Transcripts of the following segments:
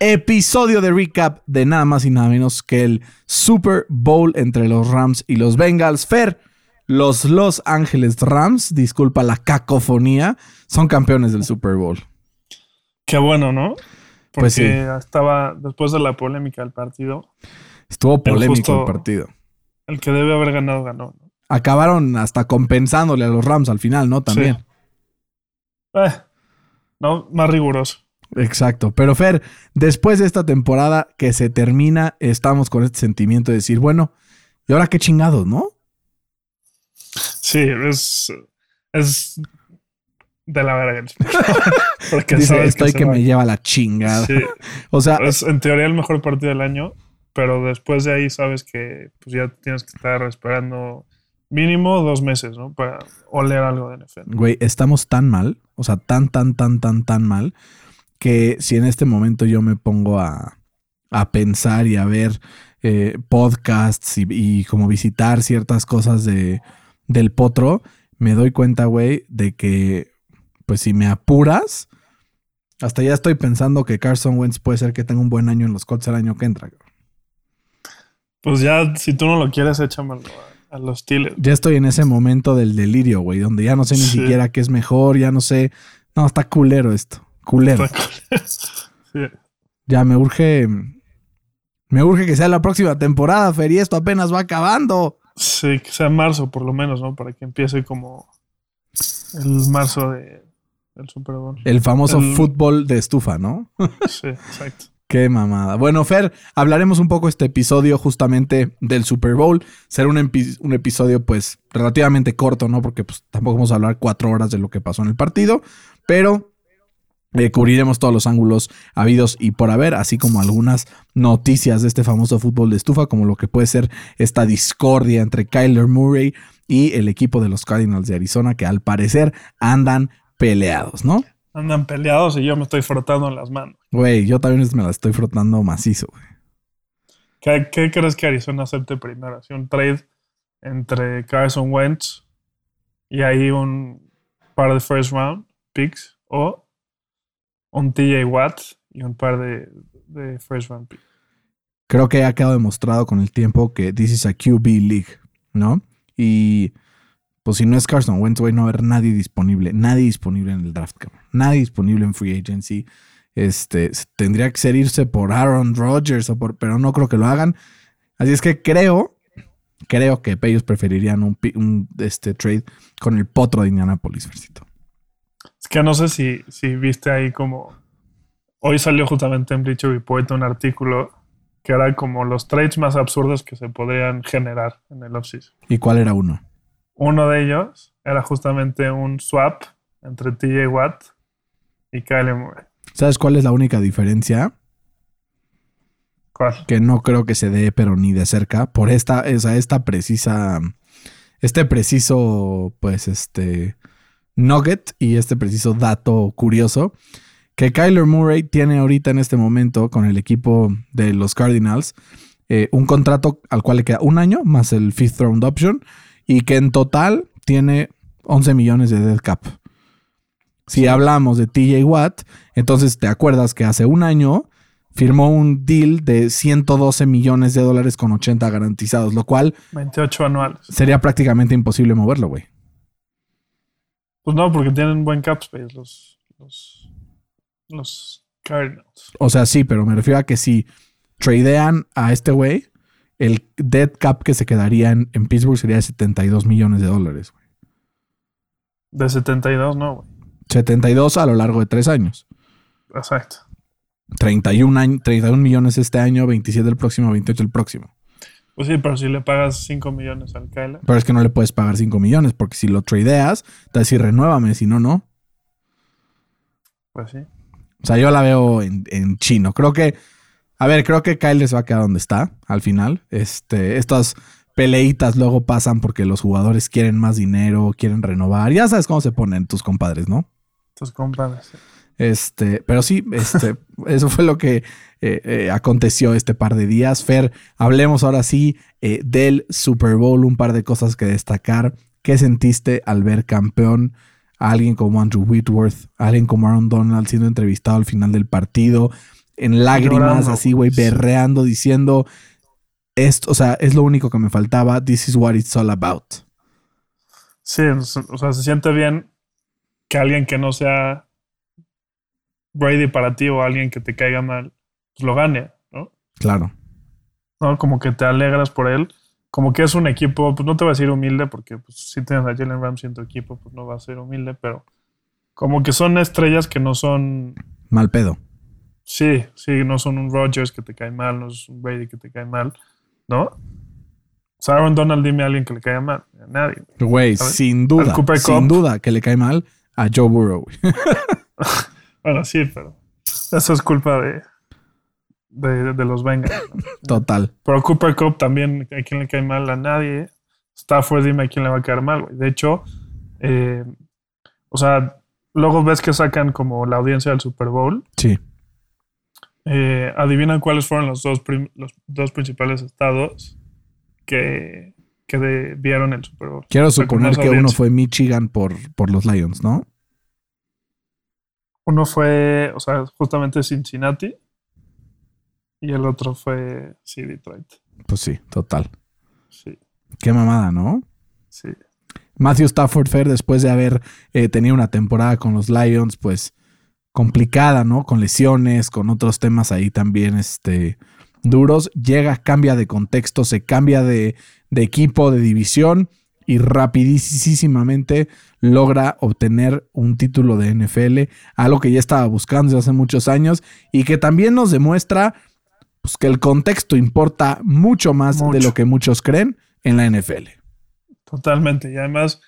episodio de recap de nada más y nada menos que el Super Bowl entre los Rams y los Bengals. Fer, los Los Ángeles Rams, disculpa la cacofonía, son campeones del Super Bowl. Qué bueno, ¿no? Porque Pues sí. estaba después de la polémica del partido, Estuvo polémico el partido. el que debe haber ganado ganó. ¿no? Acabaron hasta compensándole a los Rams al final, ¿no? También. Sí. Eh, no, más riguroso. Exacto. Pero Fer, después de esta temporada que se termina, estamos con este sentimiento de decir, bueno, ¿y ahora qué chingados, no? Sí, es, es de la verga. Porque Dice, sabes estoy que me lleva la chingada. Sí, O sea, es en teoría el mejor partido del año, pero después de ahí sabes que pues ya tienes que estar esperando mínimo dos meses, ¿no? Para oler algo de NFL. güey, estamos tan mal, o sea, tan, tan, tan, tan, tan mal, que si en este momento yo me pongo a, a pensar y a ver eh, podcasts y, y como visitar ciertas cosas de, del potro, me doy cuenta, güey, de que, pues si me apuras, hasta ya estoy pensando que Carson Wentz puede ser que tenga un buen año en los Colts el año que entra. Pues ya, si tú no lo quieres, échamelo a, a los Steelers. Ya estoy en ese momento del delirio, güey, donde ya no sé ni Sí. siquiera qué es mejor, ya no sé. No, está culero esto. Culero. Sí. Ya me urge. Me urge que sea la próxima temporada, Fer, y esto apenas va acabando. Sí, que sea marzo por lo menos, ¿no? Para que empiece como el marzo de, del Super Bowl. El famoso El- fútbol de estufa, ¿no? Sí, exacto. Qué mamada. Bueno, Fer, hablaremos un poco este episodio justamente del Super Bowl. Será un, epi- un episodio, pues, relativamente corto, ¿no? Porque pues, tampoco vamos a hablar cuatro horas de lo que pasó en el partido, pero eh, cubriremos todos los ángulos habidos y por haber, así como algunas noticias de este famoso fútbol de estufa, como lo que puede ser esta discordia entre Kyler Murray y el equipo de los Cardinals de Arizona, que al parecer andan peleados, ¿no? Andan peleados y yo me estoy frotando las manos. Güey, yo también me la estoy frotando macizo, güey. ¿Qué, qué crees que Arizona acepte primero? ¿Si un trade entre Carson Wentz y ahí un par de first round picks o un TJ Watt y un par de, de first round creo que ha quedado demostrado con el tiempo que this is a QB league, ¿no? Y pues si no es Carson Wentz, no va a haber nadie disponible, nadie disponible en el draft, cabrón. Nadie disponible en free agency. Este, tendría que ser irse por Aaron Rodgers o por, pero no creo que lo hagan. Así es que creo, creo que ellos preferirían un, este trade con el potro de Indianapolis, Fercito. Que no sé si, si viste ahí como. Hoy salió justamente en Bleacher Report un artículo que era como los trades más absurdos que se podrían generar en el offseason. ¿Y cuál era uno? Uno de ellos era justamente un swap entre TJ Watt y Kyle Murray. ¿Sabes cuál es la única diferencia? ¿Cuál? que no creo que se dé, pero ni de cerca, por esta, o sea, esta precisa, este preciso, pues, este, nugget y este preciso dato curioso, que Kyler Murray tiene ahorita en este momento con el equipo de los Cardinals eh, un contrato al cual le queda un año más el fifth round option y que en total tiene 11 millones de dead cap. Si hablamos de TJ Watt, entonces te acuerdas que hace un año firmó un deal de 112 millones de dólares con 80 garantizados, lo cual 28 anuales. sería prácticamente imposible moverlo, güey. Pues no, porque tienen buen cap space los, los, los Cardinals. O sea, sí, pero me refiero a que si tradean a este güey, el dead cap que se quedaría en, en Pittsburgh sería de 72 millones de dólares. güey. De 72, no, güey. 72 a lo largo de tres años. Exacto. 31, año- 31 millones este año, 27 el próximo, 28 el próximo. Pues sí, pero si le pagas 5 millones al Kyler. Pero es que no le puedes pagar 5 millones, porque si lo tradeas, te va a decir renuévame, si no, no. Pues sí. O sea, yo la veo en, en chino. Creo que A ver, creo que Kyle se va a quedar donde está al final. Este, estas peleitas luego pasan porque los jugadores quieren más dinero, quieren renovar. Ya sabes cómo se ponen tus compadres, ¿no? Tus compadres. Este, pero sí, este, eso fue lo que eh, eh, aconteció este par de días. Fer, hablemos ahora sí eh, del Super Bowl, un par de cosas que destacar. ¿Qué sentiste al ver campeón a alguien como Andrew Whitworth, a alguien como Aaron Donald siendo entrevistado al final del partido? En lágrimas, Llorando, así, güey, berreando, diciendo esto, o sea, es lo único que me faltaba. This is what it's all about. Sí, o sea, se siente bien que alguien que no sea Brady para ti o alguien que te caiga mal, pues lo gane, ¿no? Claro. ¿no? Como que te alegras por él. Como que es un equipo, pues no te va a decir humilde, porque pues, si tienes a Jalen Ramsey en tu equipo, pues no va a ser humilde, pero como que son estrellas que no son, Mal pedo. sí, sí, no son un Rodgers que te cae mal, no es un Brady que te cae mal, ¿no? Aaron Donald, dime a alguien que le caiga mal, a nadie. Güey, sin Al duda, Cooper sin duda que le cae mal a Joe Burrow. Bueno, sí, pero eso es culpa de, de, de los Bengals. Total. Pero Cooper Cup también, ¿a quién le cae mal? A nadie. Stafford, dime a quién le va a caer mal, güey. De hecho, eh, o sea, luego ves que sacan como la audiencia del Super Bowl. Sí. Eh, adivinan cuáles fueron los dos, prim- los dos principales estados que, que de- vieron el Super Bowl. Quiero suponer que uno fue Michigan por, por los Lions, ¿no? Uno fue, o sea, justamente Cincinnati. Y el otro fue, sí, Detroit. Pues sí, total. Sí, Qué mamada, ¿no? sí. Matthew Stafford Fair, después de haber eh, tenido una temporada con los Lions, pues complicada, ¿no? Con lesiones, con otros temas ahí también este, duros, llega, cambia de contexto, se cambia de, de equipo, de división y rapidísimamente logra obtener un título de NFL, algo que ya estaba buscando desde hace muchos años y que también nos demuestra pues, que el contexto importa mucho más de lo que muchos creen en la NFL. Totalmente. Y además,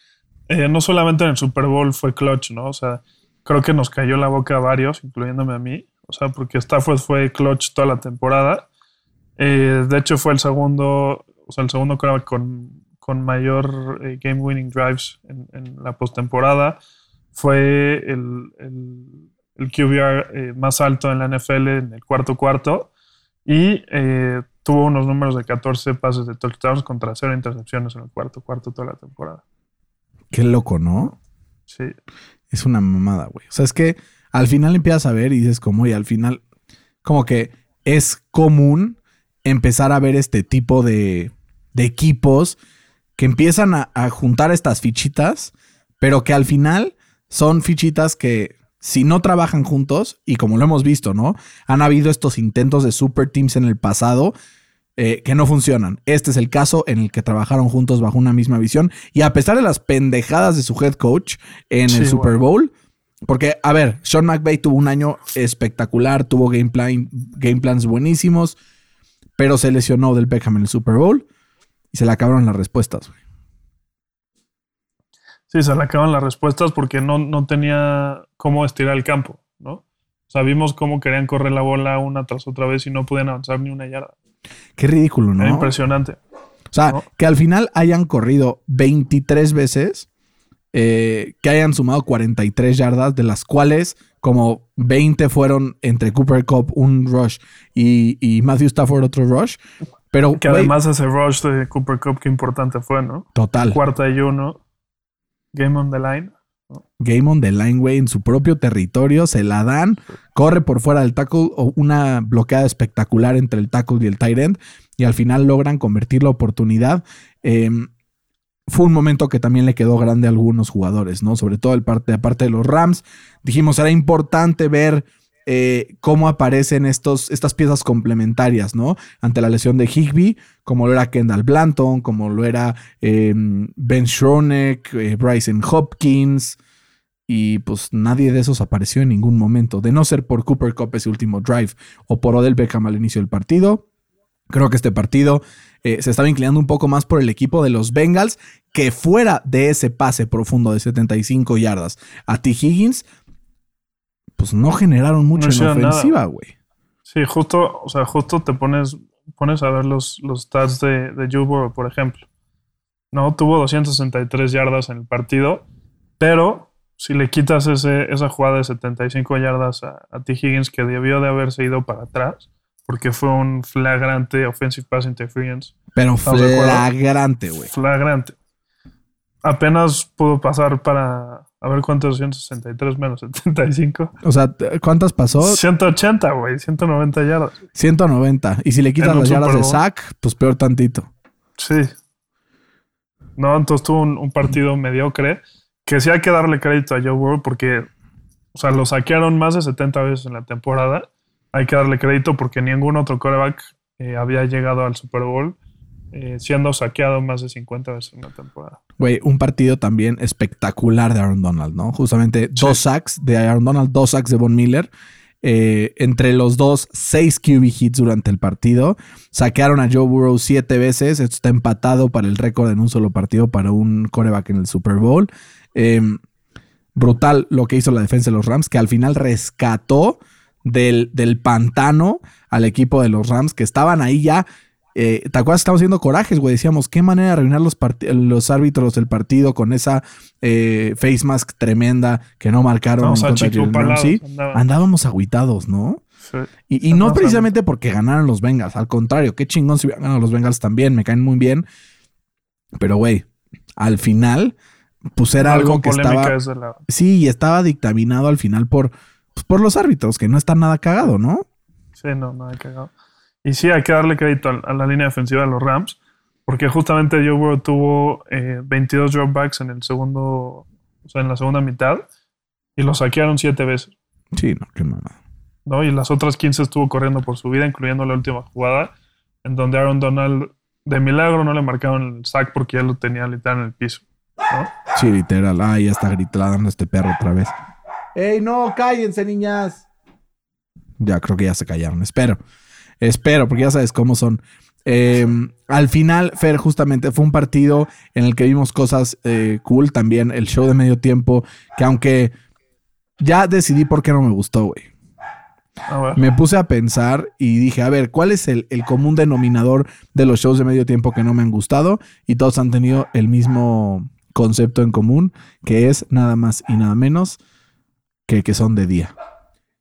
eh, no solamente en el Super Bowl fue clutch, ¿no? O sea, creo que nos cayó la boca a varios, incluyéndome a mí. O sea, porque Stafford fue clutch toda la temporada. Eh, de hecho, fue el segundo, o sea, el segundo con, con mayor eh, game winning drives en, en la postemporada. Fue el, el, el QBR eh, más alto en la NFL en el cuarto cuarto. Y eh, tuvo unos números de 14 pases de touchdowns contra cero intercepciones en el cuarto cuarto toda la temporada. Qué loco, ¿no? Sí, Es una mamada, güey. O sea, es que al final empiezas a ver y dices como, y al final, como que es común empezar a ver este tipo de, de equipos que empiezan a, a juntar estas fichitas, pero que al final son fichitas que si no trabajan juntos, y como lo hemos visto, ¿no? Han habido estos intentos de super teams en el pasado eh, que no funcionan. Este es el caso en el que trabajaron juntos bajo una misma visión y a pesar de las pendejadas de su head coach en el Super. Bowl, porque, a ver, Sean McVay tuvo un año espectacular, tuvo game, plan, game plans buenísimos, pero se lesionó del Beckham en el Super Bowl y se le acabaron las respuestas. güey. sí, se le acaban las respuestas porque no, no tenía cómo estirar el campo, ¿no? O sea, vimos cómo querían correr la bola una tras otra vez y no podían avanzar ni una yarda. Qué ridículo, ¿no? Era impresionante. O sea, ¿no? que al final hayan corrido 23 veces, eh, que hayan sumado 43 yardas, de las cuales como 20 fueron entre Cooper Cup, un rush, y, y Matthew Stafford, otro rush. Pero, Que además ese rush de Cooper Cup, qué importante fue, ¿no? total. Cuarta y uno, game on the line. Game on the line, güey, en su propio territorio, se la dan, corre por fuera del tackle o una bloqueada espectacular entre el tackle y el tight end y al final logran convertir la oportunidad. Eh, fue un momento que también le quedó grande a algunos jugadores, ¿no? Sobre todo el parte, aparte de los Rams. Dijimos, era importante ver eh, cómo aparecen estos, estas piezas complementarias, ¿no? Ante la lesión de Higby, como lo era Kendall Blanton, como lo era eh, Ben Schronek, eh, Bryson Hopkins. Y pues nadie de esos apareció en ningún momento. De no ser por Cooper Cup ese último drive o por Odell Beckham al inicio del partido. Creo que este partido eh, se estaba inclinando un poco más por el equipo de los Bengals, que fuera de ese pase profundo de 75 yardas a T. Higgins, pues no generaron mucho No en ofensiva, güey. Sí, justo, o sea, justo te pones, pones a ver los, los stats de, de Burrow, por ejemplo. No, tuvo 263 yardas en el partido, pero si le quitas ese, esa jugada de 75 yardas a, a T. Higgins que debió de haberse ido para atrás, porque fue un flagrante offensive pass interference. Pero flagrante, güey. Flagrante. Apenas pudo pasar para, a ver cuántos 263 menos 75. O sea, ¿cuántas pasó? 180, güey, 190 yardas. 190. Y si le quitas las yardas de sack, pues peor tantito. Sí. No, entonces tuvo un, un partido mediocre. Que sí hay que darle crédito a Joe Burrow porque, o sea, lo saquearon más de 70 veces en la temporada. Hay que darle crédito porque ningún otro quarterback eh, había llegado al Super Bowl eh, siendo saqueado más de 50 veces en la temporada. Güey, un partido también espectacular de Aaron Donald, ¿no? Justamente dos sacks de Aaron Donald, dos sacks de Von Miller. Eh, entre los dos, seis QB hits durante el partido. Saquearon a Joe Burrow siete veces. Esto está empatado para el récord en un solo partido para un coreback en el Super Bowl. Eh, brutal lo que hizo la defensa de los Rams, que al final rescató del, del pantano al equipo de los Rams, que estaban ahí ya. Eh, ¿Te acuerdas? Estamos haciendo corajes, güey. Decíamos, qué manera de arruinar los, árbitros del partido con esa eh, face mask tremenda que no marcaron en contra de andaban. Andábamos agüitados, ¿no? Sí. Y, y no precisamente porque ganaron los Bengals, al contrario, qué chingón si hubieran ganado los Bengals también, me caen muy bien. Pero, güey, al final, pues era algo, que estaba. la- Sí, y estaba dictaminado al final por, pues, por los árbitros, que no está nada cagado, ¿no? Sí, no, hay cagado. Y sí, hay que darle crédito a, a la línea defensiva de los Rams, porque justamente Joe Burrow tuvo eh, 22 dropbacks en el segundo, o sea, en la segunda mitad, y lo saquearon siete veces, Sí, no, qué mamada. ¿no? Y las otras 15 estuvo corriendo por su vida, incluyendo la última jugada, en donde Aaron Donald, de milagro, no le marcaron el sack porque ya lo tenía literal en el piso, ¿no? Sí, literal. Ah, ya está gritando este perro otra vez. ¡Ey, no! ¡Cállense, niñas! Ya, creo que ya se callaron. Espero. Espero, porque ya sabes cómo son. Eh, al final, Fer, justamente fue un partido en el que vimos cosas eh, cool. También el show de medio tiempo, que aunque ya decidí por qué no me gustó, güey. A ver. Me puse a pensar y dije, a ver, ¿cuál es el, el común denominador de los shows de medio tiempo que no me han gustado? Y todos han tenido el mismo concepto en común, que es nada más y nada menos que que son de día.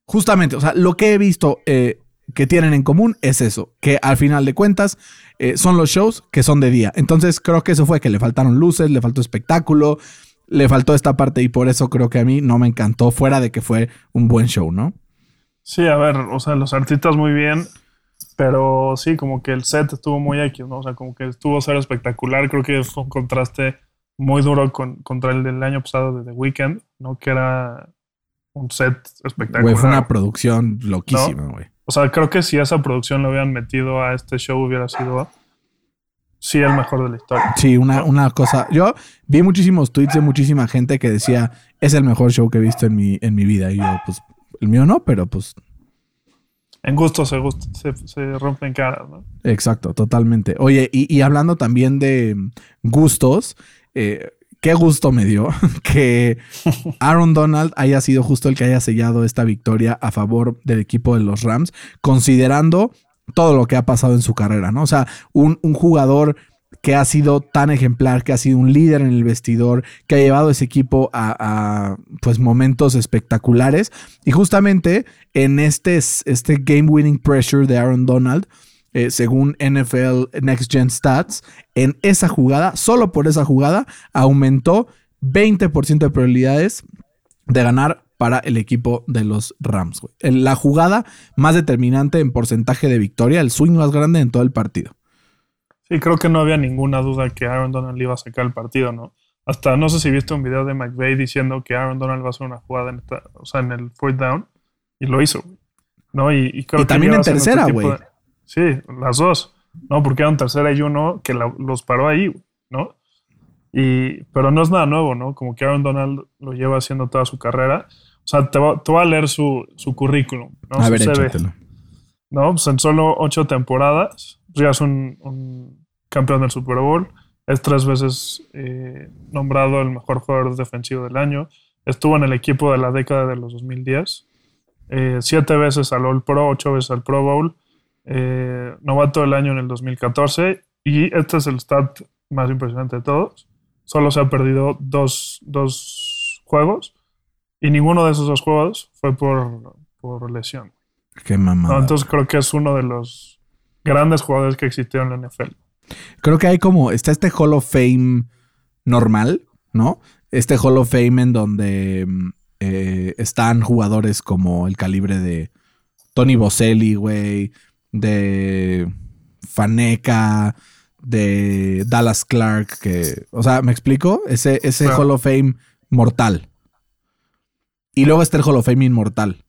Justamente, o sea, lo que he visto eh, que tienen en común es eso, que al final de cuentas eh, son los shows que son de día. Entonces creo que eso fue que le faltaron luces, le faltó espectáculo, le faltó esta parte y por eso creo que a mí no me encantó, fuera de que fue un buen show, ¿no? Sí, a ver, o sea, los artistas muy bien, pero sí, como que el set estuvo muy X, ¿no? O sea, como que estuvo ser espectacular. Creo que fue un contraste muy duro con, contra el del año pasado de The Weeknd, ¿no? Que era un set espectacular. Güey, fue una producción loquísima, güey. O sea, creo que si esa producción lo hubieran metido a este show hubiera sido, sí, el mejor de la historia. Sí, una, una cosa. Yo vi muchísimos tweets de muchísima gente que decía, es el mejor show que he visto en mi, en mi vida. Y yo, pues, el mío no, pero pues, En gusto se, gust- se, se rompen caras, ¿no? exacto, totalmente. Oye, y, y hablando también de gustos, eh, qué gusto me dio que Aaron Donald haya sido justo el que haya sellado esta victoria a favor del equipo de los Rams, considerando todo lo que ha pasado en su carrera, ¿no? O sea, un, un jugador que ha sido tan ejemplar, que ha sido un líder en el vestidor, que ha llevado ese equipo a, a, pues momentos espectaculares. Y justamente en este, este game winning pressure de Aaron Donald, eh, según NFL Next Gen Stats, en esa jugada, solo por esa jugada, aumentó 20% de probabilidades de ganar para el equipo de los Rams. güey. La jugada más determinante en porcentaje de victoria, el swing más grande en todo el partido. Sí, creo que no había ninguna duda que Aaron Donald iba a sacar el partido, ¿no? Hasta no sé si viste un video de McVay diciendo que Aaron Donald va a hacer una jugada en, esta- o sea, en el fourth down y lo hizo. ¿no? Y, y creo Y que también en tercera, güey. Sí, las dos, ¿no? Porque era un tercera y uno que la- los paró ahí, ¿no? Y, pero no es nada nuevo, ¿no? Como que Aaron Donald lo lleva haciendo toda su carrera. O sea, te, va- te voy a leer su, su currículum, ¿no? a Su ver, CV. ¿no? Pues en solo ocho temporadas, pues ya es un, un campeón del Super Bowl, es tres veces eh, nombrado el mejor jugador defensivo del año, estuvo en el equipo de la década de los 2010, eh, siete veces al All Pro, ocho veces al Pro Bowl, eh, novato del año en el 2014 y este es el stat más impresionante de todos. Solo se ha perdido dos, dos juegos y ninguno de esos dos juegos fue por, por lesión. Qué mamada. No, entonces creo que es uno de los grandes jugadores que existieron en la NFL. Creo que hay como, está este Hall of Fame normal, ¿no? Este Hall of Fame en donde mm, eh, están jugadores como el calibre de Tony Boselli, güey, de Faneca, de Dallas Clark, que, o sea, ¿me explico? Ese, ese Claro. Hall of Fame mortal. Y luego está el Hall of Fame inmortal.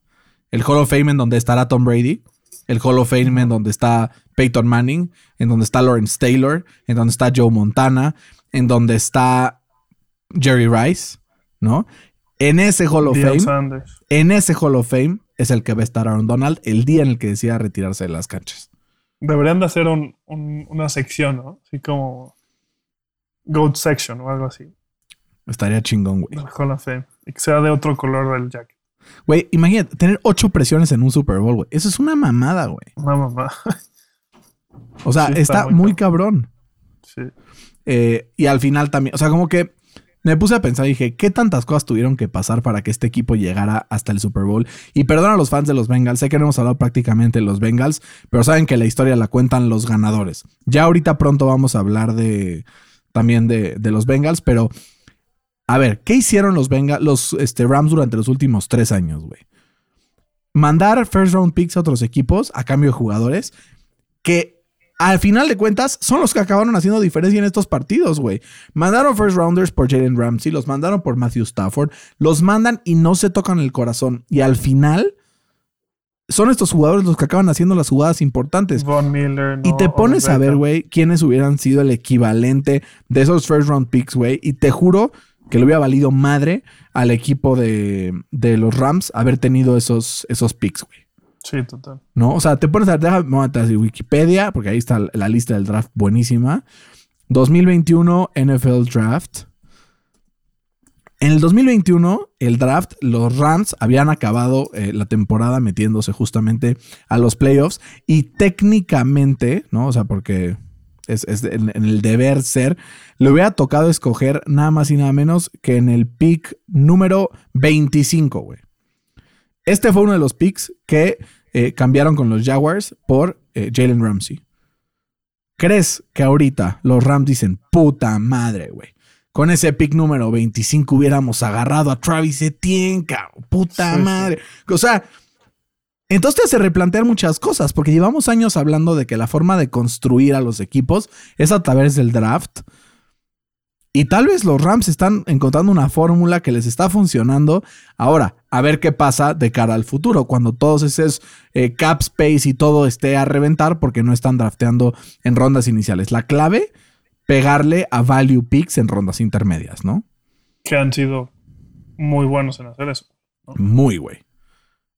El Hall of Fame en donde estará Tom Brady. El Hall of Fame en donde está Peyton Manning. En donde está Lawrence Taylor. En donde está Joe Montana. En donde está Jerry Rice. ¿No? En ese Hall of Fame. Sanders. En ese Hall of Fame es el que va a estar Aaron Donald el día en el que decida retirarse de las canchas. Deberían de hacer un- un- una sección, ¿no? Así como Goat Section o algo así. Estaría chingón, güey. Hall of Fame. Y que sea de otro color del jacket. Güey, imagínate, tener ocho presiones en un Super Bowl, güey. Eso es una mamada, güey. Una mamá. O sea, Sí, está, está muy muy cabrón. sí. Eh, y al final también, o sea, como que me puse a pensar y dije, ¿qué tantas cosas tuvieron que pasar para que este equipo llegara hasta el Super Bowl? Y perdón a los fans de los Bengals, sé que no hemos hablado prácticamente de los Bengals, pero saben que la historia la cuentan los ganadores. Ya ahorita pronto vamos a hablar de también de, los Bengals, pero a ver, ¿qué hicieron los Bengals, los este, Rams durante los últimos tres años, güey? Mandar first round picks a otros equipos a cambio de jugadores que al final de cuentas son los que acabaron haciendo diferencia en estos partidos, güey. Mandaron first rounders por Jalen Ramsey, los mandaron por Matthew Stafford, los mandan y no se tocan el corazón. Y al final son estos jugadores los que acaban haciendo las jugadas importantes. Von Miller. Y te pones a ver, güey, quiénes hubieran sido el equivalente de esos first round picks, güey. Y te juro que le hubiera valido madre al equipo de, de los Rams haber tenido esos, esos picks, güey. Sí, total. ¿no? O sea, te pones a déjame Wikipedia, porque ahí está la lista del draft buenísima. 2021 NFL Draft. En el 2021, el draft, los Rams habían acabado eh, la temporada metiéndose justamente a los playoffs y técnicamente, ¿no? O sea, porque es, es en, en el deber ser, le hubiera tocado escoger nada más y nada menos que en el pick número 25, güey. Este fue uno de los picks que eh, cambiaron con los Jaguars por eh, Jalen Ramsey. ¿Crees que ahorita los Rams dicen, puta madre, güey? Con ese pick número 25 hubiéramos agarrado a Travis Etienne, cabrón. Puta Sí, sí. madre. O sea, entonces te hace replantear muchas cosas, porque llevamos años hablando de que la forma de construir a los equipos es a través del draft. Y tal vez los Rams están encontrando una fórmula que les está funcionando. Ahora, a ver qué pasa de cara al futuro, cuando todos esos eh, cap space y todo esté a reventar porque no están drafteando en rondas iniciales. La clave, pegarle a value picks en rondas intermedias, ¿no? Que han sido muy buenos en hacer eso. Muy, güey.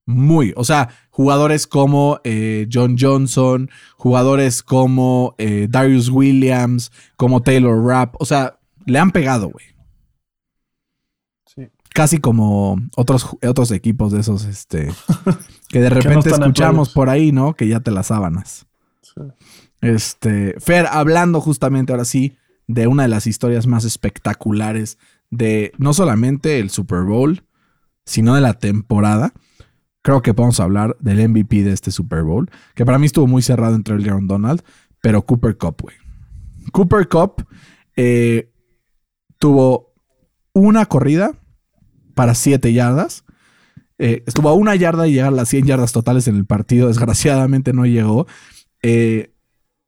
Muy. O sea, jugadores como eh, John Johnson, jugadores como eh, Darius Williams, como Taylor Rapp. O sea, le han pegado, güey. Casi como otros, otros equipos de esos, este, que de repente escuchamos por ahí, ¿no? Que ya te las sábanas. Sí. Este, Fer, hablando justamente ahora sí de una de las historias más espectaculares de no solamente el Super Bowl, sino de la temporada. Creo que podemos hablar del MVP de este Super Bowl, que para mí estuvo muy cerrado entre el Aaron Donald, pero Cooper Cup, güey. Cooper Cup eh, tuvo una corrida para 7 yardas. Eh, estuvo a una yarda de llegar a las 100 yardas totales en el partido. Desgraciadamente no llegó. Eh,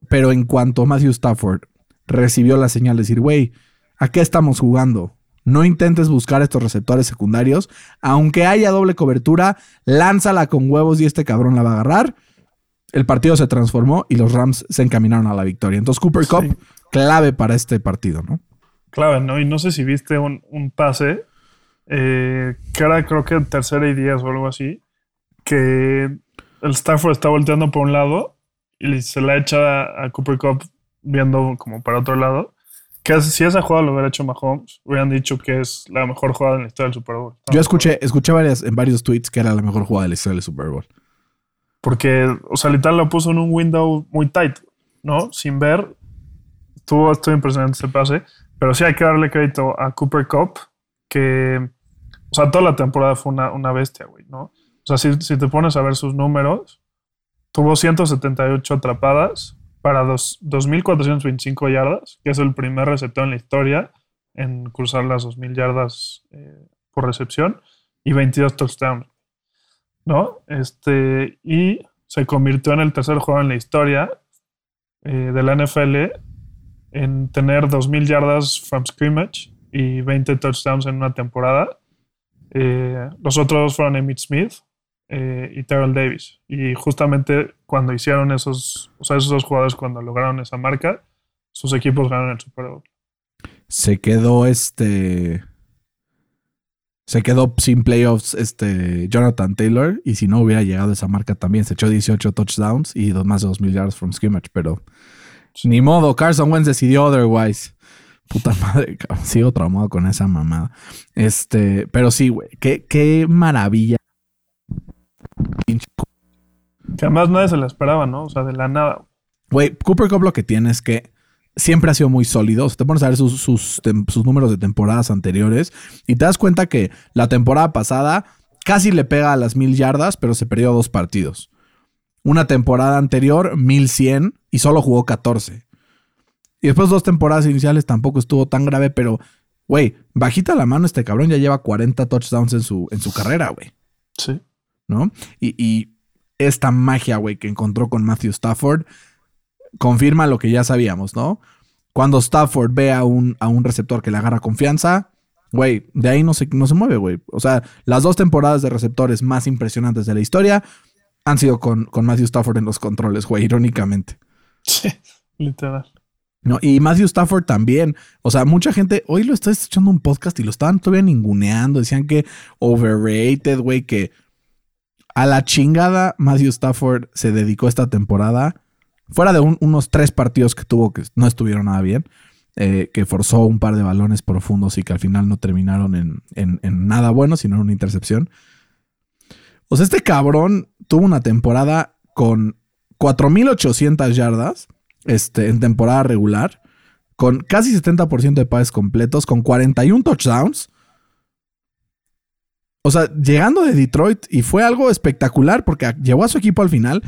pero en cuanto Matthew Stafford recibió la señal de decir, güey, ¿a qué estamos jugando? No intentes buscar estos receptores secundarios. Aunque haya doble cobertura, lánzala con huevos y este cabrón la va a agarrar. El partido se transformó y los Rams se encaminaron a la victoria. Entonces Cooper Cup, Sí. clave para este partido, ¿no? Clave, ¿no? Y no sé si viste un, un pase eh, que era creo que tercera y diez o algo así, que el Stafford está volteando por un lado y se la echa a, Cooper Cup viendo como para otro lado, que si esa jugada lo hubiera hecho Mahomes, hubieran dicho que es la mejor jugada en la historia del Super Bowl. Yo escuché, escuché varias, en varios tweets que era la mejor jugada de la historia del Super Bowl. Porque, o sea, literal lo puso en un window muy tight, ¿no? Sin ver. Estuvo, estuvo impresionante ese pase. Pero sí hay que darle crédito a Cooper Cup, que, sea, toda la temporada fue una, una bestia, güey, ¿no? O sea, si, si te pones a ver sus números, tuvo 178 atrapadas para dos- 2.425 yardas, que es el primer receptor en la historia en cruzar las 2.000 yardas eh, por recepción, y 22 touchdowns, ¿no? Este, y se convirtió en el tercer jugador en la historia eh, de la NFL en tener 2.000 yardas from scrimmage y 20 touchdowns en una temporada. Eh, los otros fueron Emmitt Smith eh, y Terrell Davis. Y justamente cuando hicieron esos, o sea, esos dos jugadores, cuando lograron esa marca, sus equipos ganaron el Super Bowl. Se quedó este. Se quedó sin playoffs este Jonathan Taylor. Y si no hubiera llegado a esa marca también, se echó 18 touchdowns y dos, más de 2.000 yards from scrimmage. Pero ni modo, Carson Wentz decidió otherwise. Puta madre, cabrón, sigo traumado con esa mamada. Este, pero sí, güey, qué, qué maravilla. Que además nadie se la esperaba, ¿no? O sea, de la nada. Güey, Cooper Cup lo que tiene es que siempre ha sido muy sólido. Si te pones a ver sus, sus números de temporadas anteriores y te das cuenta que la temporada pasada casi le pega a las mil yardas, pero se perdió dos partidos. Una temporada anterior, 1100 y solo jugó 14. Y después dos temporadas iniciales tampoco estuvo tan grave, pero, güey, bajita la mano este cabrón ya lleva 40 touchdowns en su, en su carrera, güey. Sí. ¿no? Y, y esta magia, güey, que encontró con Matthew Stafford confirma lo que ya sabíamos, ¿no? Cuando Stafford ve a un, a un receptor que le agarra confianza, güey, de ahí no se, no se mueve, güey. O sea, las dos temporadas de receptores más impresionantes de la historia han sido con, con Matthew Stafford en los controles, güey, irónicamente. Sí, literal. No, y Matthew Stafford también. O sea, mucha gente, hoy lo está escuchando un podcast y lo estaban todavía ninguneando. Decían que overrated, güey, que a la chingada Matthew Stafford se dedicó esta temporada. Fuera de un- unos tres partidos que tuvo que no estuvieron nada bien, eh, que forzó un par de balones profundos y que al final no terminaron en, en- en nada bueno, sino en una intercepción. O sea, este cabrón tuvo una temporada con 4.800 yardas este, en temporada regular, con casi 70% de pases completos, con 41 touchdowns. O sea, llegando de Detroit y fue algo espectacular porque llevó a su equipo al final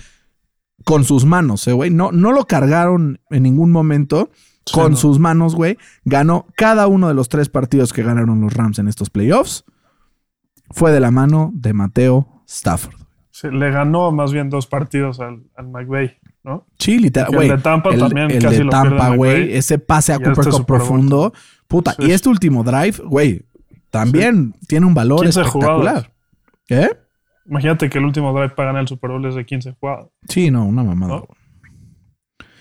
con sus manos, eh, güey. No, no lo cargaron en ningún momento. Sí, con no. sus manos, güey. Ganó cada uno de los tres partidos que ganaron los Rams en estos playoffs. Fue de la mano de Mateo Stafford. Sí, le ganó más bien dos partidos al, al McVay, ¿no? Sí, literal, el de Tampa el, también el casi de Tampa, güey. Ese pase a Cooper Cup profundo. Puta. Sí. Y este último drive, güey, también tiene un valor 15 espectacular. jugadas. ¿Eh? Imagínate que el último drive para ganar el Super Bowl es de 15 jugadas. Sí, no, una mamada. ¿No?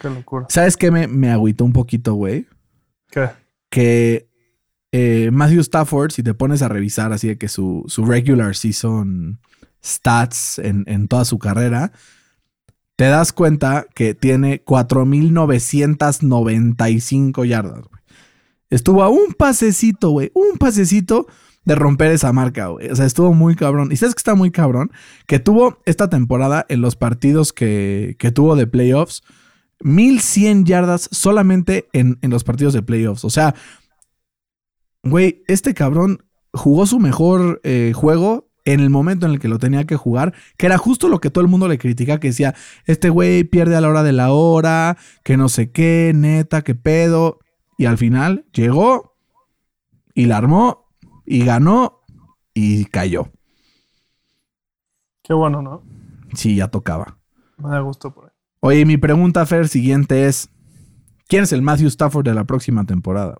Qué locura. ¿Sabes qué me, me agüitó un poquito, güey? ¿Qué? Que eh, Matthew Stafford, si te pones a revisar así de que su, su regular season stats en, en toda su carrera, te das cuenta que tiene 4.995 yardas, güey. Estuvo a un pasecito, güey, un pasecito de romper esa marca, güey. O sea, estuvo muy cabrón. Y sabes que está muy cabrón, que tuvo esta temporada en los partidos que, que tuvo de playoffs, 1100 yardas solamente en, en los partidos de playoffs. O sea, güey, este cabrón jugó su mejor eh, juego en el momento en el que lo tenía que jugar, que era justo lo que todo el mundo le critica, que decía, este güey pierde a la hora de la hora, que no sé qué, neta, qué pedo. Y al final llegó y la armó y ganó y cayó. Qué bueno, ¿no? Sí, ya tocaba. Me da gusto por ahí. Oye, mi pregunta, Fer, siguiente es: ¿Quién es el Matthew Stafford de la próxima temporada?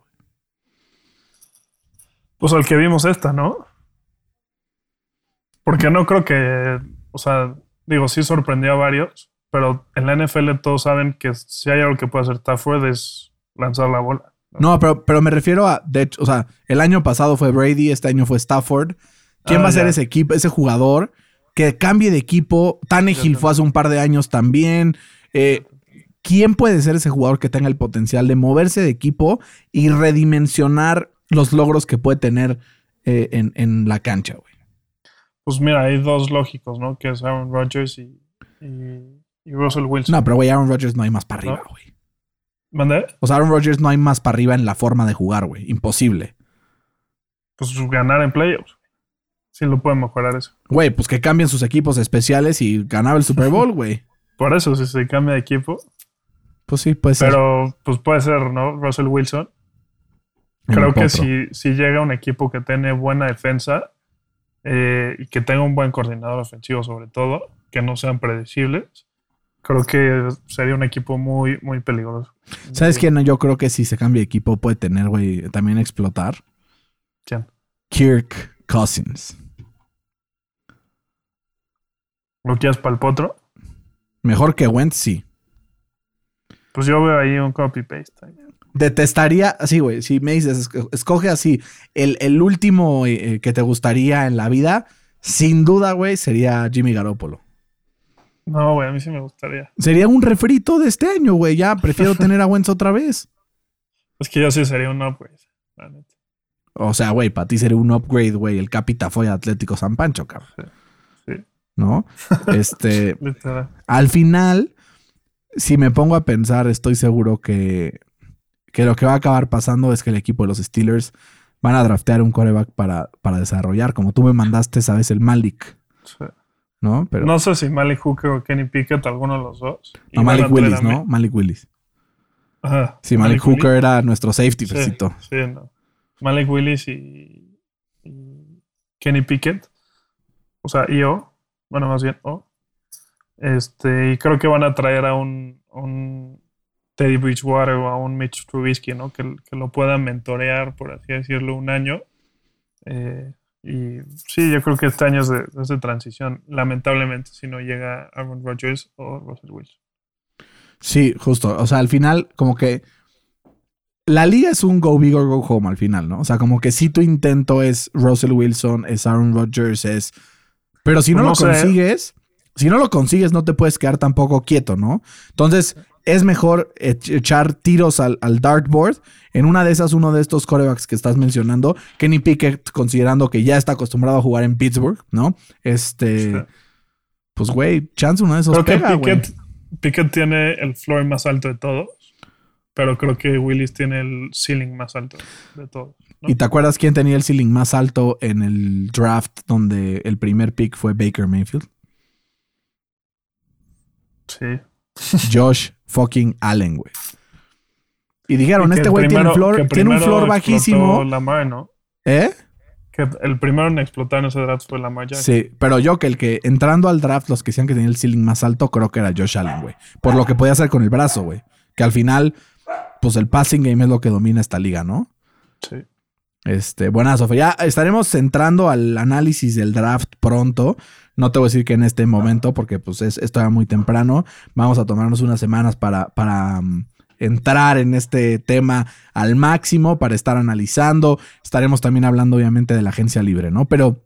Pues al que vimos esta, ¿no? Porque no creo que, o sea, digo, sí sorprendió a varios, pero en la NFL todos saben que si hay algo que puede hacer Stafford es lanzar la bola. No, pero, pero me refiero a, de hecho, o sea, el año pasado fue Brady, este año fue Stafford. ¿Quién Ah, va a ser ya. ese equipo, ese jugador que cambie de equipo? Tannehill fue hace un par de años también. Eh, ¿quién puede ser ese jugador que tenga el potencial de moverse de equipo y redimensionar los logros que puede tener eh, en, en, la cancha, güey? Pues mira, hay dos lógicos, ¿no? Que es Aaron Rodgers y, y, Russell Wilson. No, pero güey, Aaron Rodgers no hay más para arriba, güey. ¿Mandé? O sea, Aaron Rodgers no hay más para arriba en la forma de jugar, güey. Imposible. Pues ganar en playoffs. Sí lo pueden mejorar eso. Güey, pues que cambien sus equipos especiales y ganaba el Super Bowl, güey. Por eso, si se cambia de equipo. Pues sí, puede ser. Pero, pues puede ser, ¿no? Russell Wilson. Creo que si, si llega un equipo que tiene buena defensa eh, y que tenga un buen coordinador ofensivo, sobre todo, que no sean predecibles, creo que sería un equipo muy, muy peligroso. ¿Sabes quién? Yo creo que si se cambia de equipo puede tener, güey, también explotar. ¿Quién? Kirk Cousins. ¿Lo quieres para el potro? Mejor que Wentz, sí. Pues yo veo ahí un copy-paste. Detestaría, así, güey, si me dices, escoge así, el, último eh, eh, que te gustaría en la vida, sin duda, güey, sería Jimmy Garoppolo. No, güey, a mí sí me gustaría. Sería un refrito de este año, güey. Ya prefiero tener a Wentz otra vez. Es que yo sí sería un upgrade, O sea, güey, para ti sería un upgrade, güey. El Capita fue Atlético San Pancho, cabrón. ¿no? Este, al final, si me pongo a pensar, estoy seguro que, que lo que va a acabar pasando es que el equipo de los Steelers van a draftear un coreback para, para desarrollar, como tú me mandaste, sabes, el Malik. ¿No? Pero, no sé si Malik Hooker o Kenny Pickett, alguno de los dos. No, Malik Willis, ¿no? Malik Willis. Ajá. Sí, Malik, Hooker era nuestro safety, sí, sí no. Malik Willis y, Kenny Pickett. O sea, yo bueno, más bien, oh. Este, y creo que van a traer a un, Teddy Bridgewater o a un Mitch Trubisky, ¿no? Que, lo puedan mentorear, por así decirlo, un año. Eh, y sí, yo creo que este año es de, transición, lamentablemente, si no llega Aaron Rodgers o Russell Wilson. Sí, justo. O sea, al final, como que la liga es un go big or go home al final, ¿no? O sea, como que si tu intento es Russell Wilson, es Aaron Rodgers, es pero si no, lo consigues, si no lo consigues, no te puedes quedar tampoco quieto, ¿no? Entonces, es mejor echar tiros al, dartboard. En una de esas, uno de estos corebacks que estás mencionando, Kenny Pickett, considerando que ya está acostumbrado a jugar en Pittsburgh, ¿no? Este. Pues, güey, chance uno de esos pega, Pickett, Pickett tiene el floor más alto de todos, pero creo que Willis tiene el ceiling más alto de todos. ¿Y te acuerdas quién tenía el ceiling más alto en el draft donde el primer pick fue Baker Mayfield? Sí. Josh fucking Allen, güey. Y dijeron, este güey tiene, tiene un floor bajísimo. ¿Eh? Que el primero en explotar en ese draft fue Lamar Jackson. Sí, pero yo que el que entrando al draft, los que decían que tenía el ceiling más alto, creo que era Josh Allen, güey. Por lo que podía hacer con el brazo, güey. Que al final, pues el passing game es lo que domina esta liga, ¿no? Sí. Este, buenazo. Ya estaremos centrando al análisis del draft pronto. No te voy a decir que en este momento, porque pues es, esto muy temprano. Vamos a tomarnos unas semanas para, para um, entrar en este tema al máximo, para estar analizando. Estaremos también hablando, obviamente, de la agencia libre, ¿no? Pero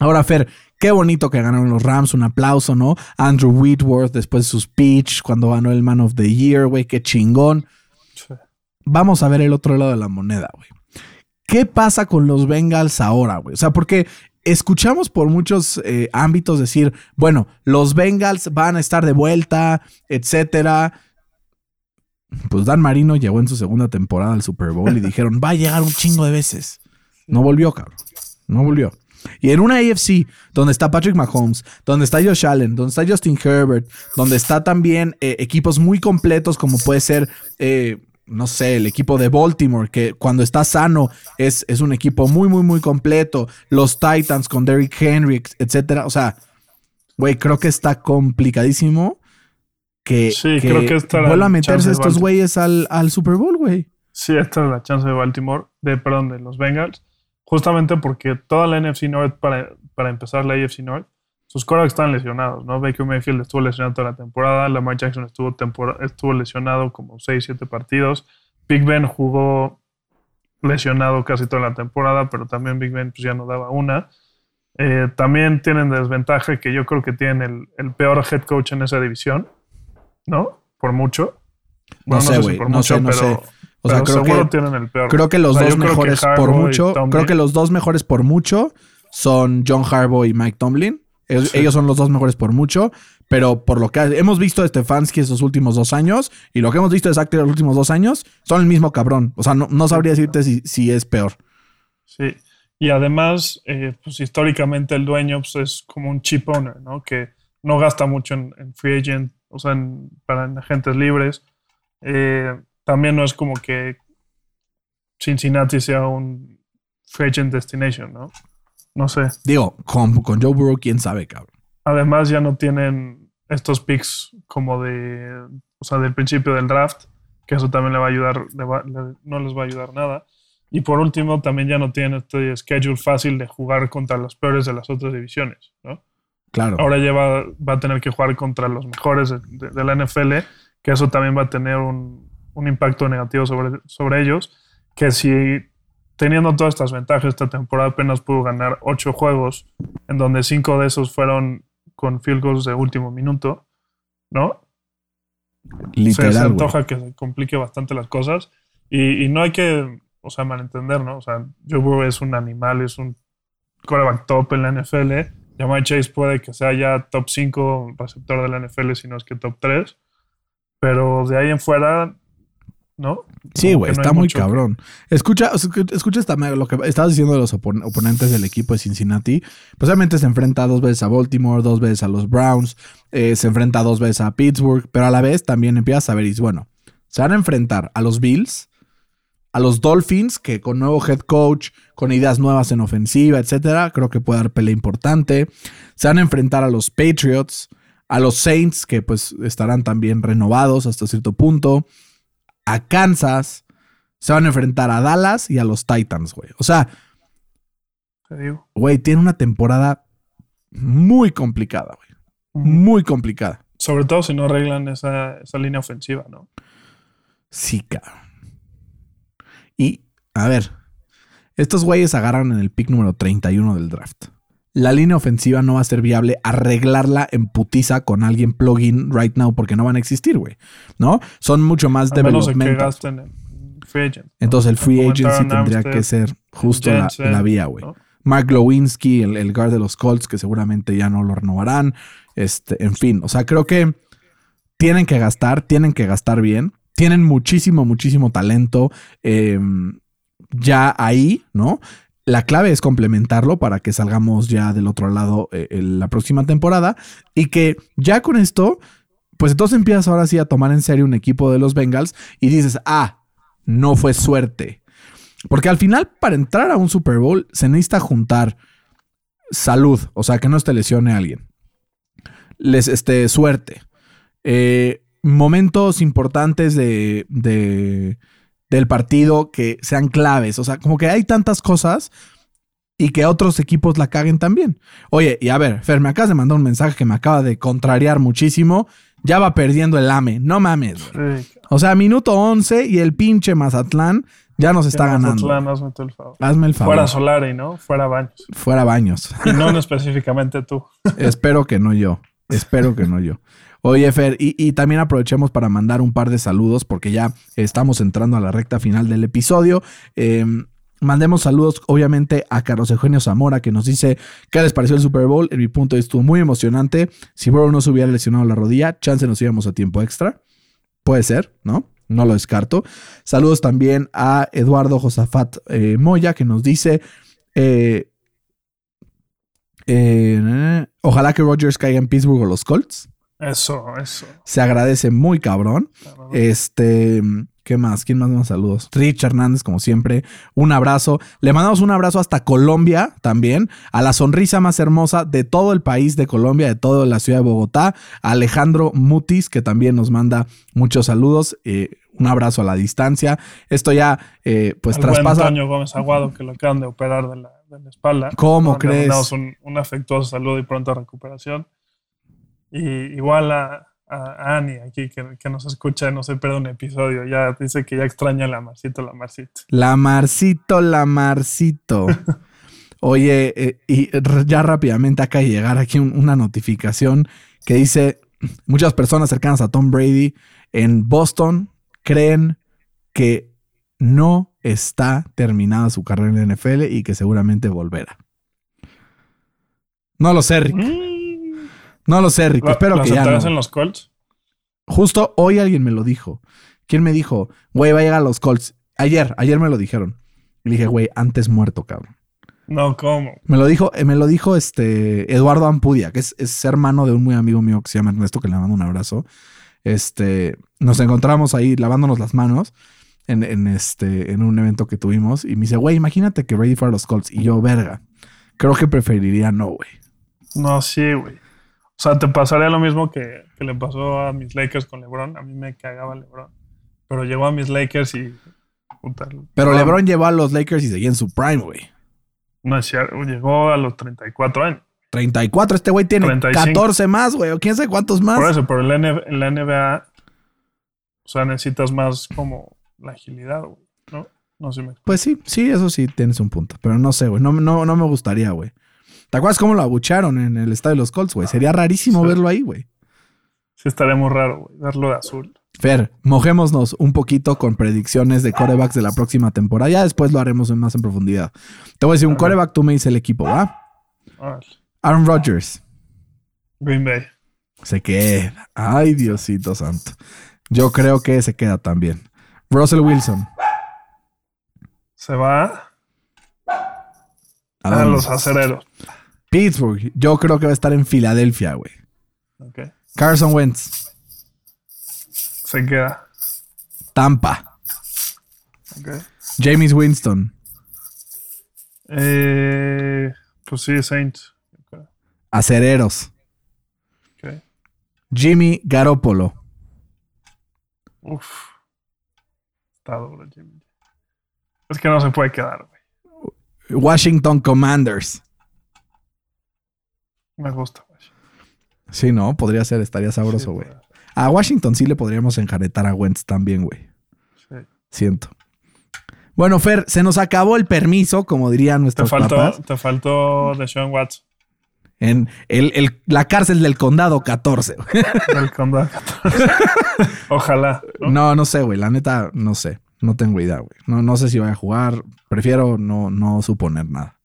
ahora, Fer, qué bonito que ganaron los Rams. Un aplauso, ¿no? Andrew Whitworth después de su speech, cuando ganó el Man of the Year, güey, qué chingón. Vamos a ver el otro lado de la moneda, güey. ¿Qué pasa con los Bengals ahora, güey? O sea, porque escuchamos por muchos eh, ámbitos decir, bueno, los Bengals van a estar de vuelta, etcétera. Pues Dan Marino llegó en su segunda temporada al Super Bowl y dijeron, va a llegar un chingo de veces. No volvió, cabrón. No volvió. Y en una AFC donde está Patrick Mahomes, donde está Josh Allen, donde está Justin Herbert, donde está también eh, equipos muy completos como puede ser eh, no sé, el equipo de Baltimore, que cuando está sano es, es un equipo muy, muy, muy completo. Los Titans con Derrick Henry, etcétera. O sea, güey, creo que está complicadísimo que, sí, creo que vuelva a meterse estos güeyes al, al, Super Bowl, güey. Sí, esta es la chance de Baltimore, de, perdón, de los Bengals. Justamente porque toda la NFC North, para, para empezar la AFC North, sus quarterbacks están lesionados, ¿no? Baker Mayfield estuvo lesionado toda la temporada, Lamar Jackson estuvo, estuvo lesionado como 6, 7 partidos, Big Ben jugó lesionado casi toda la temporada, pero también Big Ben pues, ya no daba una. Eh, también tienen desventaja que yo creo que tienen el, peor head coach en esa división, ¿no? Por mucho. No sé, güey. No sé, no sé. O sea, creo que, tienen el peor. Creo que los dos mejores por mucho. Creo que los dos mejores por mucho son John Harbaugh y Mike Tomlin. Ellos, son los dos mejores por mucho. Pero por lo que hemos visto de Stefanski estos últimos dos años y lo que hemos visto de Zach los últimos dos años, son el mismo cabrón. O sea, no, sabría decirte si, si, es peor. Sí. Y además, eh, pues históricamente el dueño pues, es como un chip owner, ¿no? Que no gasta mucho en, free agent, o sea, para agentes libres. Eh, también no es como que Cincinnati sea un free agent destination, ¿no? No sé. Digo, con, con Joe Burrow, quién sabe, cabrón. Además, ya no tienen estos picks como de, o sea, del principio del draft, que eso también le va a ayudar, no les va a ayudar nada. Y por último, también ya no tienen este schedule fácil de jugar contra los peores de las otras divisiones, ¿no? Claro. Ahora ya va, a tener que jugar contra los mejores de, la NFL, que eso también va a tener un, un impacto negativo sobre, sobre ellos, que si teniendo todas estas ventajas, esta temporada apenas pudo ganar ocho juegos, en donde cinco de esos fueron con field goals de último minuto, ¿no? Literal. Se, antoja que se complique bastante las cosas. Y, no hay que, o sea, malentender, ¿no? O sea, Joe Burrow es un animal, es un quarterback top en la NFL. Jamar Chase puede que sea ya top 5 receptor de la NFL, si no es que top 3. Pero de ahí en fuera, ¿no? Sí, güey, está muy cabrón. Escucha, escucha lo que estabas diciendo de los oponentes del equipo de Cincinnati. Pues obviamente se enfrenta dos veces a Baltimore, dos veces a los Browns, eh, se enfrenta dos veces a Pittsburgh, pero a la vez también empieza a ver, y bueno, se van a enfrentar a los Bills, a los Dolphins, que con nuevo head coach, con ideas nuevas en ofensiva, etcétera, creo que puede dar pelea importante. Se van a enfrentar a los Patriots, a los Saints, que pues estarán también renovados hasta cierto punto a Kansas, se van a enfrentar a Dallas y a los Titans, güey. O sea, güey, tiene una temporada muy complicada, güey. Muy complicada. Sobre todo si no arreglan esa, línea ofensiva, ¿no? Sí, cabrón. Y, a ver, estos güeyes agarran en el pick número 31 del draft la línea ofensiva no va a ser viable arreglarla en putiza con alguien plugin right now porque no van a existir, güey. ¿No? Son mucho más de Entonces el free agency tendría que ser justo la, vía, güey. Mark Lewinsky, el, el, guard de los Colts, que seguramente ya no lo renovarán. Este, en fin, o sea, creo que tienen que gastar, tienen que gastar bien. Tienen muchísimo, muchísimo talento em, ya ahí, ¿no? La clave es complementarlo para que salgamos ya del otro lado eh, la próxima temporada y que ya con esto, pues entonces empiezas ahora sí a tomar en serio un equipo de los Bengals y dices, ah, no fue suerte. Porque al final, para entrar a un Super Bowl, se necesita juntar salud, o sea, que no te lesione a alguien. Les, este, suerte. Eh, momentos importantes de, de del partido que sean claves. O sea, como que hay tantas cosas y que otros equipos la caguen también. Oye, y a ver, Fer, me acabas de mandar un mensaje que me acaba de contrariar muchísimo. Ya va perdiendo el AME. No mames. O sea, minuto 11 y el pinche Mazatlán ya nos está ganando. Mazatlán, hazme el favor. Hazme el favor. Fuera Solari, ¿no? Fuera Baños. Fuera Baños. Y no específicamente tú. Espero que no yo. Espero que no yo. Oye, Fer, y, también aprovechemos para mandar un par de saludos porque ya estamos entrando a la recta final del episodio. Em, mandemos saludos, obviamente, a Carlos Eugenio Zamora, que nos dice: ¿Qué les pareció el Super Bowl? En mi punto de vista, estuvo muy emocionante. Si Burrow no se hubiera lesionado la rodilla, chance nos íbamos a tiempo extra. Puede ser, ¿no? No lo descarto. Saludos también a Eduardo Josafat eh, Moya, que nos dice: eh, eh, Ojalá que Rogers caiga en Pittsburgh o los Colts. Eso, eso. Se agradece muy cabrón. Este, ¿qué más? ¿Quién más nos saludos? Rich Hernández, como siempre. Un abrazo. Le mandamos un abrazo hasta Colombia también. A la sonrisa más hermosa de todo el país de Colombia, de toda la ciudad de Bogotá. Alejandro Mutis, que también nos manda muchos saludos. Eh, un abrazo a la distancia. Esto ya, eh, pues, traspasa. Antonio Gómez Aguado, que lo acaban de operar de la, espalda. ¿Cómo crees? Le mandamos un, un afectuoso saludo y pronta recuperación. Y igual a, a Annie aquí que, nos escucha, no se pierde un episodio. Ya dice que ya extraña la Marcito, la Marcito. La Marcito, la Marcito. Oye, eh, y ya rápidamente acá llegar aquí una notificación que dice muchas personas cercanas a Tom Brady en Boston creen que no está terminada su carrera en la NFL y que seguramente volverá. No lo sé, Rick. Mm. No lo sé, Rick. ¿Lo- Espero ¿Lo que ya no. en los Colts? Justo hoy alguien me lo dijo. ¿Quién me dijo? Güey, va a llegar a los Colts. Ayer, ayer me lo dijeron. Y le dije, güey, antes muerto, cabrón. No, ¿cómo? Me lo dijo, eh, me lo dijo este Eduardo Ampudia, que es, es hermano de un muy amigo mío que se llama Ernesto, que le mando un abrazo. Este, nos encontramos ahí lavándonos las manos en, en este, en un evento que tuvimos. Y me dice, güey, imagínate que Brady fuera a los Colts. Y yo, verga. Creo que preferiría no, güey. No, sí, güey. O sea, te pasaría lo mismo que, que le pasó a mis Lakers con LeBron. A mí me cagaba LeBron. Pero llegó a mis Lakers y... puta, Pero no, LeBron llevó a los Lakers y seguía en su prime, güey. No es cierto. Llegó a los 34 años. 34, este güey tiene 35. 14 más, güey. O quién sabe cuántos más. Por eso, pero en la, N- en la NBA... O sea, necesitas más como la agilidad, güey. ¿No? No sé si me explico. Pues sí, sí, eso sí tienes un punto. Pero no sé, güey. No, no, no me gustaría, güey. ¿Te acuerdas cómo lo abucharon en el estadio de los Colts, güey? Sería rarísimo Sí. verlo ahí, güey. Sí estaría muy raro, güey. Verlo de azul. Fer, mojémonos un poquito con predicciones de corebacks de la próxima temporada. Ya después lo haremos más en profundidad. Te voy a decir un coreback, tú me dices el equipo, ¿va? Aaron Rodgers. Green Bay. Se queda. Ay, Diosito santo. Yo creo que se queda también. Russell Wilson. Se va ¿A a dónde? los acereros. Pittsburgh. Yo creo que va a estar en Filadelfia, güey. Carson Wentz. Se queda. Tampa. James Winston. Eh, pues sí, Saints. Ok. Acereros. Jimmy Garoppolo. Uf. Está duro, Jimmy. Es que no se puede quedar, güey. Washington Commanders. Me gusta. Sí, no, podría ser, estaría sabroso, Sí, güey. A Washington sí le podríamos enjaretar a Wentz también, güey. sí. Siento. Bueno, Fer, se nos acabó el permiso, como dirían Te nuestros faltó, papás. te faltó Deshaun Watson. En el, el- la cárcel del condado 14. güey. Del condado. Ojalá. ¿no? No, no sé, güey. La neta, no sé. No tengo idea, güey. No, no sé si vaya a jugar. Prefiero no, no suponer nada.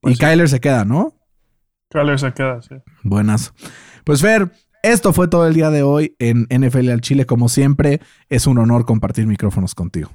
Pues y sí. Kyler se queda, ¿no? Kyler se queda, sí. Buenas. Pues Fer, esto fue todo el día de hoy en NFL al Chile. Como siempre, es un honor compartir micrófonos contigo.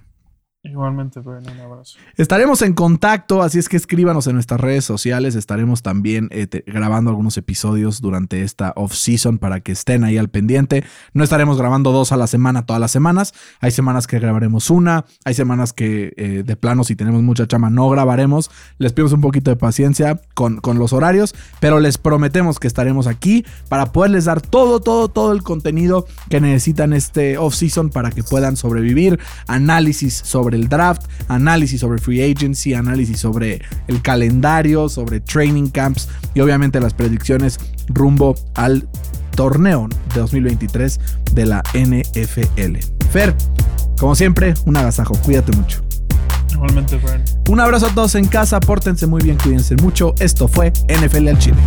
Igualmente, Brian, un abrazo. Estaremos en contacto, así es que escríbanos en nuestras redes sociales. Estaremos también eh, grabando algunos episodios durante esta off-season para que estén ahí al pendiente. No estaremos grabando dos a la semana todas las semanas. Hay semanas que grabaremos una, hay semanas que eh, de plano, si tenemos mucha chama, no grabaremos. Les pedimos un poquito de paciencia con, con los horarios, pero les prometemos que estaremos aquí para poderles dar todo, todo, todo el contenido que necesitan este off-season para que puedan sobrevivir. Análisis sobre el draft, análisis sobre free agency, análisis sobre el calendario, sobre training camps y obviamente las predicciones rumbo al torneo de 2023 de la NFL. Fer, como siempre, un agasajo. Cuídate mucho. Igualmente, Brian. Un abrazo a todos en casa, pórtense muy bien, cuídense mucho. Esto fue NFL al Chile.